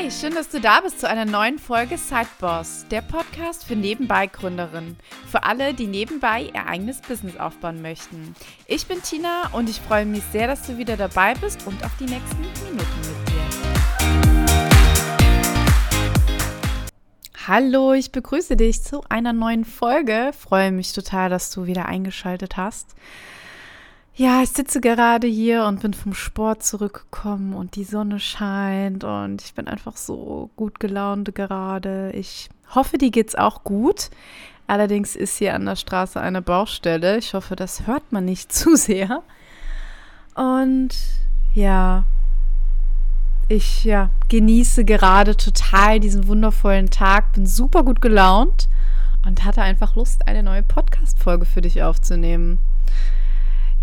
Hi, schön, dass du da bist zu einer neuen Folge Sideboss, der Podcast für Nebenbei-Gründerinnen. Für alle, die nebenbei ihr eigenes Business aufbauen möchten. Ich bin Tina und ich freue mich sehr, dass du wieder dabei bist und auf die nächsten Minuten mit dir. Hallo, ich begrüße dich zu einer neuen Folge. Freue mich total, dass du wieder eingeschaltet hast. Ja, ich sitze gerade hier und bin vom Sport zurückgekommen und die Sonne scheint und ich bin einfach so gut gelaunt gerade. Ich hoffe, dir geht's auch gut. Allerdings ist hier an der Straße eine Baustelle. Ich hoffe, das hört man nicht zu sehr. Und ja, ich ja, genieße gerade total diesen wundervollen Tag, bin super gut gelaunt und hatte einfach Lust, eine neue Podcast-Folge für dich aufzunehmen.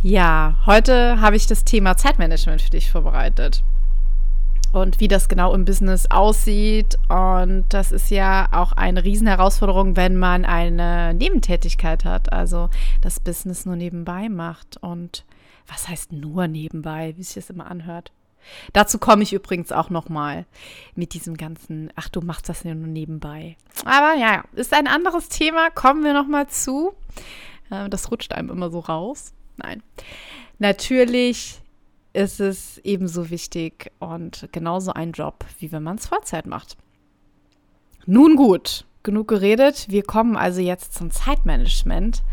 Ja, heute habe ich das Thema Zeitmanagement für dich vorbereitet. Und wie das genau im Business aussieht. Und das ist ja auch eine Riesenherausforderung, wenn man eine Nebentätigkeit hat, also das Business nur nebenbei macht. Und was heißt nur nebenbei, wie sich das immer anhört? Dazu komme ich übrigens auch nochmal mit diesem ganzen, ach, du machst das ja nur nebenbei. Aber ja, ist ein anderes Thema, kommen wir nochmal zu. Äh, das rutscht einem immer so raus. Nein. Natürlich ist es ebenso wichtig und genauso ein Job, wie wenn man es Vollzeit macht. Nun gut, genug geredet. Wir kommen also jetzt zum Zeitmanagement.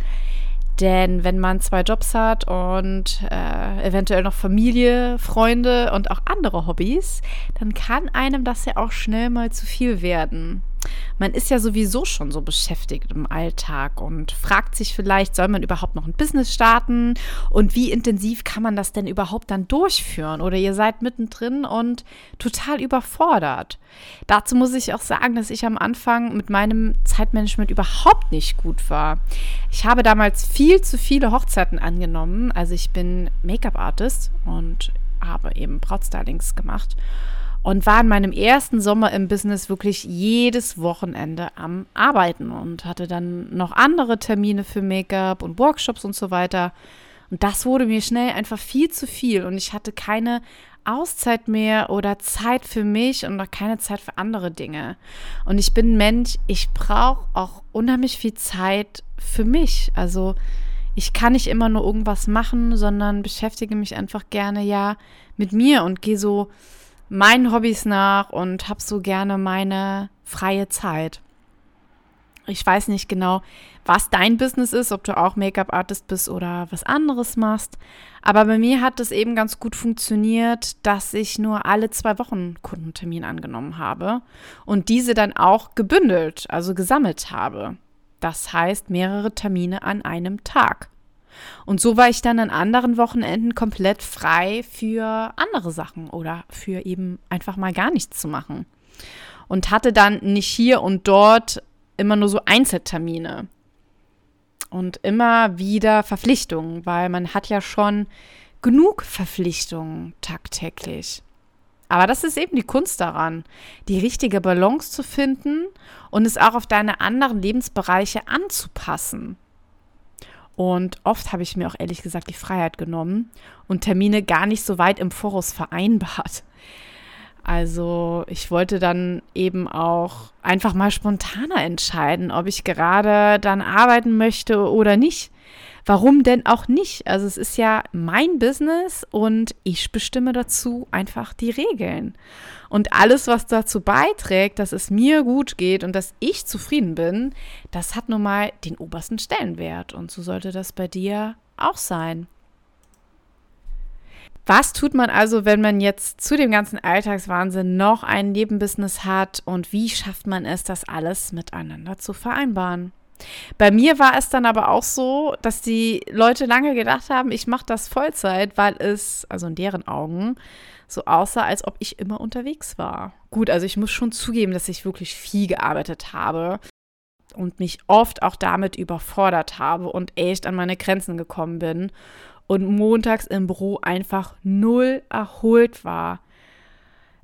Denn wenn man zwei Jobs hat und äh, eventuell noch Familie, Freunde und auch andere Hobbys, dann kann einem das ja auch schnell mal zu viel werden. Man ist ja sowieso schon so beschäftigt im Alltag und fragt sich vielleicht, soll man überhaupt noch ein Business starten und wie intensiv kann man das denn überhaupt dann durchführen? Oder ihr seid mittendrin und total überfordert. Dazu muss ich auch sagen, dass ich am Anfang mit meinem Zeitmanagement überhaupt nicht gut war. Ich habe damals viel zu viele Hochzeiten angenommen. Also ich bin Make-up-Artist und habe eben Brautstylings gemacht und war in meinem ersten Sommer im Business wirklich jedes Wochenende am Arbeiten und hatte dann noch andere Termine für Make-up und Workshops und so weiter. Und das wurde mir schnell einfach viel zu viel und ich hatte keine Auszeit mehr oder Zeit für mich und auch keine Zeit für andere Dinge. Und ich bin Mensch, ich brauche auch unheimlich viel Zeit für mich. Also ich kann nicht immer nur irgendwas machen, sondern beschäftige mich einfach gerne ja mit mir und gehe so meinen Hobbys nach und habe so gerne meine freie Zeit. Ich weiß nicht genau, was dein Business ist, ob du auch Make-up-Artist bist oder was anderes machst. Aber bei mir hat es eben ganz gut funktioniert, dass ich nur alle zwei Wochen Kundentermin angenommen habe und diese dann auch gebündelt, also gesammelt habe. Das heißt mehrere Termine an einem Tag. Und so war ich dann an anderen Wochenenden komplett frei für andere Sachen oder für eben einfach mal gar nichts zu machen. Und hatte dann nicht hier und dort immer nur so Einzeltermine und immer wieder Verpflichtungen, weil man hat ja schon genug Verpflichtungen tagtäglich. Aber das ist eben die Kunst daran, die richtige Balance zu finden und es auch auf deine anderen Lebensbereiche anzupassen. Und oft habe ich mir auch ehrlich gesagt die Freiheit genommen und Termine gar nicht so weit im Voraus vereinbart. Also ich wollte dann eben auch einfach mal spontaner entscheiden, ob ich gerade dann arbeiten möchte oder nicht. Warum denn auch nicht? Also es ist ja mein Business und ich bestimme dazu einfach die Regeln. Und alles, was dazu beiträgt, dass es mir gut geht und dass ich zufrieden bin, das hat nun mal den obersten Stellenwert. Und so sollte das bei dir auch sein. Was tut man also, wenn man jetzt zu dem ganzen Alltagswahnsinn noch ein Nebenbusiness hat und wie schafft man es, das alles miteinander zu vereinbaren? Bei mir war es dann aber auch so, dass die Leute lange gedacht haben, ich mache das Vollzeit, weil es, also in deren Augen, so aussah, als ob ich immer unterwegs war. Gut, also ich muss schon zugeben, dass ich wirklich viel gearbeitet habe und mich oft auch damit überfordert habe und echt an meine Grenzen gekommen bin und montags im Büro einfach null erholt war.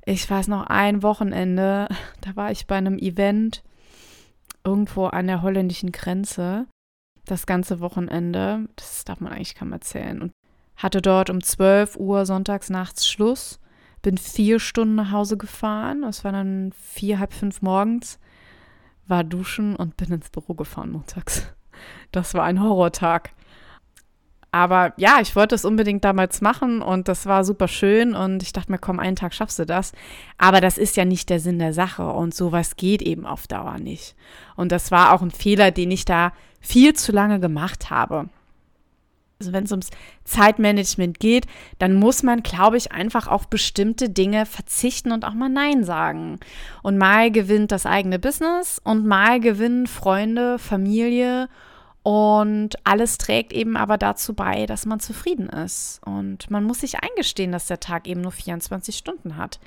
Ich weiß noch ein Wochenende, da war ich bei einem Event irgendwo an der holländischen Grenze das ganze Wochenende. Das darf man eigentlich kaum erzählen. Und hatte dort um 12 Uhr sonntags nachts Schluss, bin vier Stunden nach Hause gefahren. Es war dann vier, halb fünf morgens. War duschen und bin ins Büro gefahren montags. Das war ein Horrortag. Aber ja, ich wollte es unbedingt damals machen und das war super schön und ich dachte mir, komm, einen Tag schaffst du das. Aber das ist ja nicht der Sinn der Sache und sowas geht eben auf Dauer nicht. Und das war auch ein Fehler, den ich da viel zu lange gemacht habe. Also wenn es ums Zeitmanagement geht, dann muss man, glaube ich, einfach auf bestimmte Dinge verzichten und auch mal Nein sagen. Und mal gewinnt das eigene Business und mal gewinnen Freunde, Familie und alles trägt eben aber dazu bei, dass man zufrieden ist. Und man muss sich eingestehen, dass der Tag eben nur 24 Stunden hat.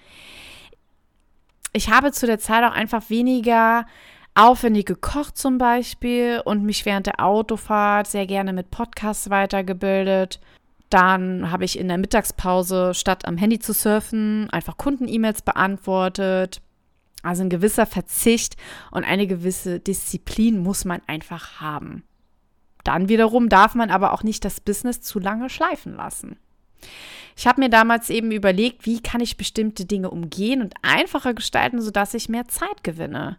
Ich habe zu der Zeit auch einfach weniger aufwendig gekocht zum Beispiel und mich während der Autofahrt sehr gerne mit Podcasts weitergebildet. Dann habe ich in der Mittagspause, statt am Handy zu surfen, einfach Kunden-E-Mails beantwortet. Also ein gewisser Verzicht und eine gewisse Disziplin muss man einfach haben. Dann wiederum darf man aber auch nicht das Business zu lange schleifen lassen. Ich habe mir damals eben überlegt, wie kann ich bestimmte Dinge umgehen und einfacher gestalten, sodass ich mehr Zeit gewinne.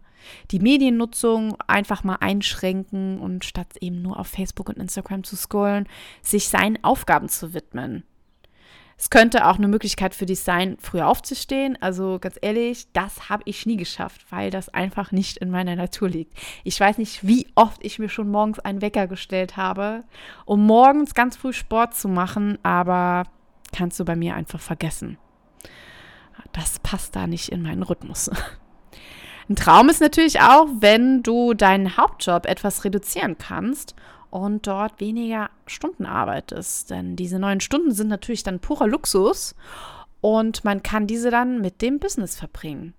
Die Mediennutzung einfach mal einschränken und statt eben nur auf Facebook und Instagram zu scrollen, sich seinen Aufgaben zu widmen. Es könnte auch eine Möglichkeit für dich sein, früher aufzustehen. Also ganz ehrlich, das habe ich nie geschafft, weil das einfach nicht in meiner Natur liegt. Ich weiß nicht, wie oft ich mir schon morgens einen Wecker gestellt habe, um morgens ganz früh Sport zu machen, aber kannst du bei mir einfach vergessen. Das passt da nicht in meinen Rhythmus. Ein Traum ist natürlich auch, wenn du deinen Hauptjob etwas reduzieren kannst und dort weniger Stunden arbeitest. Denn diese neun Stunden sind natürlich dann purer Luxus und man kann diese dann mit dem Business verbringen.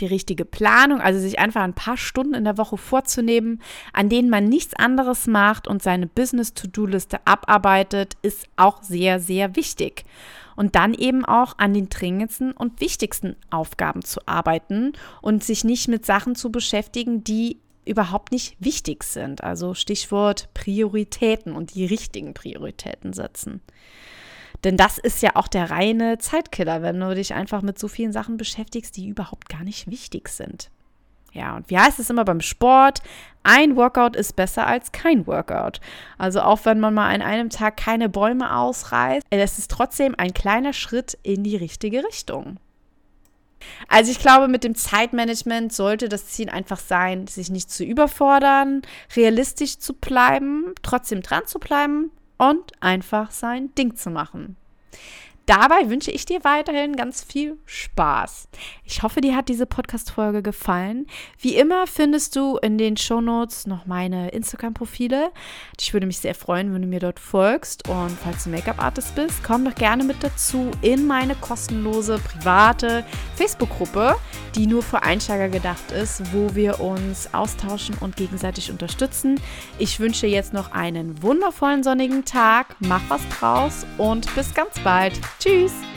Die richtige Planung, also sich einfach ein paar Stunden in der Woche vorzunehmen, an denen man nichts anderes macht und seine Business-To-Do-Liste abarbeitet, ist auch sehr, sehr wichtig. Und dann eben auch an den dringendsten und wichtigsten Aufgaben zu arbeiten und sich nicht mit Sachen zu beschäftigen, die überhaupt nicht wichtig sind. Also Stichwort Prioritäten und die richtigen Prioritäten setzen. Denn das ist ja auch der reine Zeitkiller, wenn du dich einfach mit so vielen Sachen beschäftigst, die überhaupt gar nicht wichtig sind. Ja, und wie heißt es immer beim Sport? Ein Workout ist besser als kein Workout. Also auch wenn man mal an einem Tag keine Bäume ausreißt, es ist trotzdem ein kleiner Schritt in die richtige Richtung. Also ich glaube, mit dem Zeitmanagement sollte das Ziel einfach sein, sich nicht zu überfordern, realistisch zu bleiben, trotzdem dran zu bleiben und einfach sein Ding zu machen. Dabei wünsche ich dir weiterhin ganz viel Spaß. Ich hoffe, dir hat diese Podcast-Folge gefallen. Wie immer findest du in den Shownotes noch meine Instagram-Profile. Ich würde mich sehr freuen, wenn du mir dort folgst. Und falls du Make-up-Artist bist, komm doch gerne mit dazu in meine kostenlose private Facebook-Gruppe, die nur für Einsteiger gedacht ist, wo wir uns austauschen und gegenseitig unterstützen. Ich wünsche jetzt noch einen wundervollen sonnigen Tag. Mach was draus und bis ganz bald. Tschüss!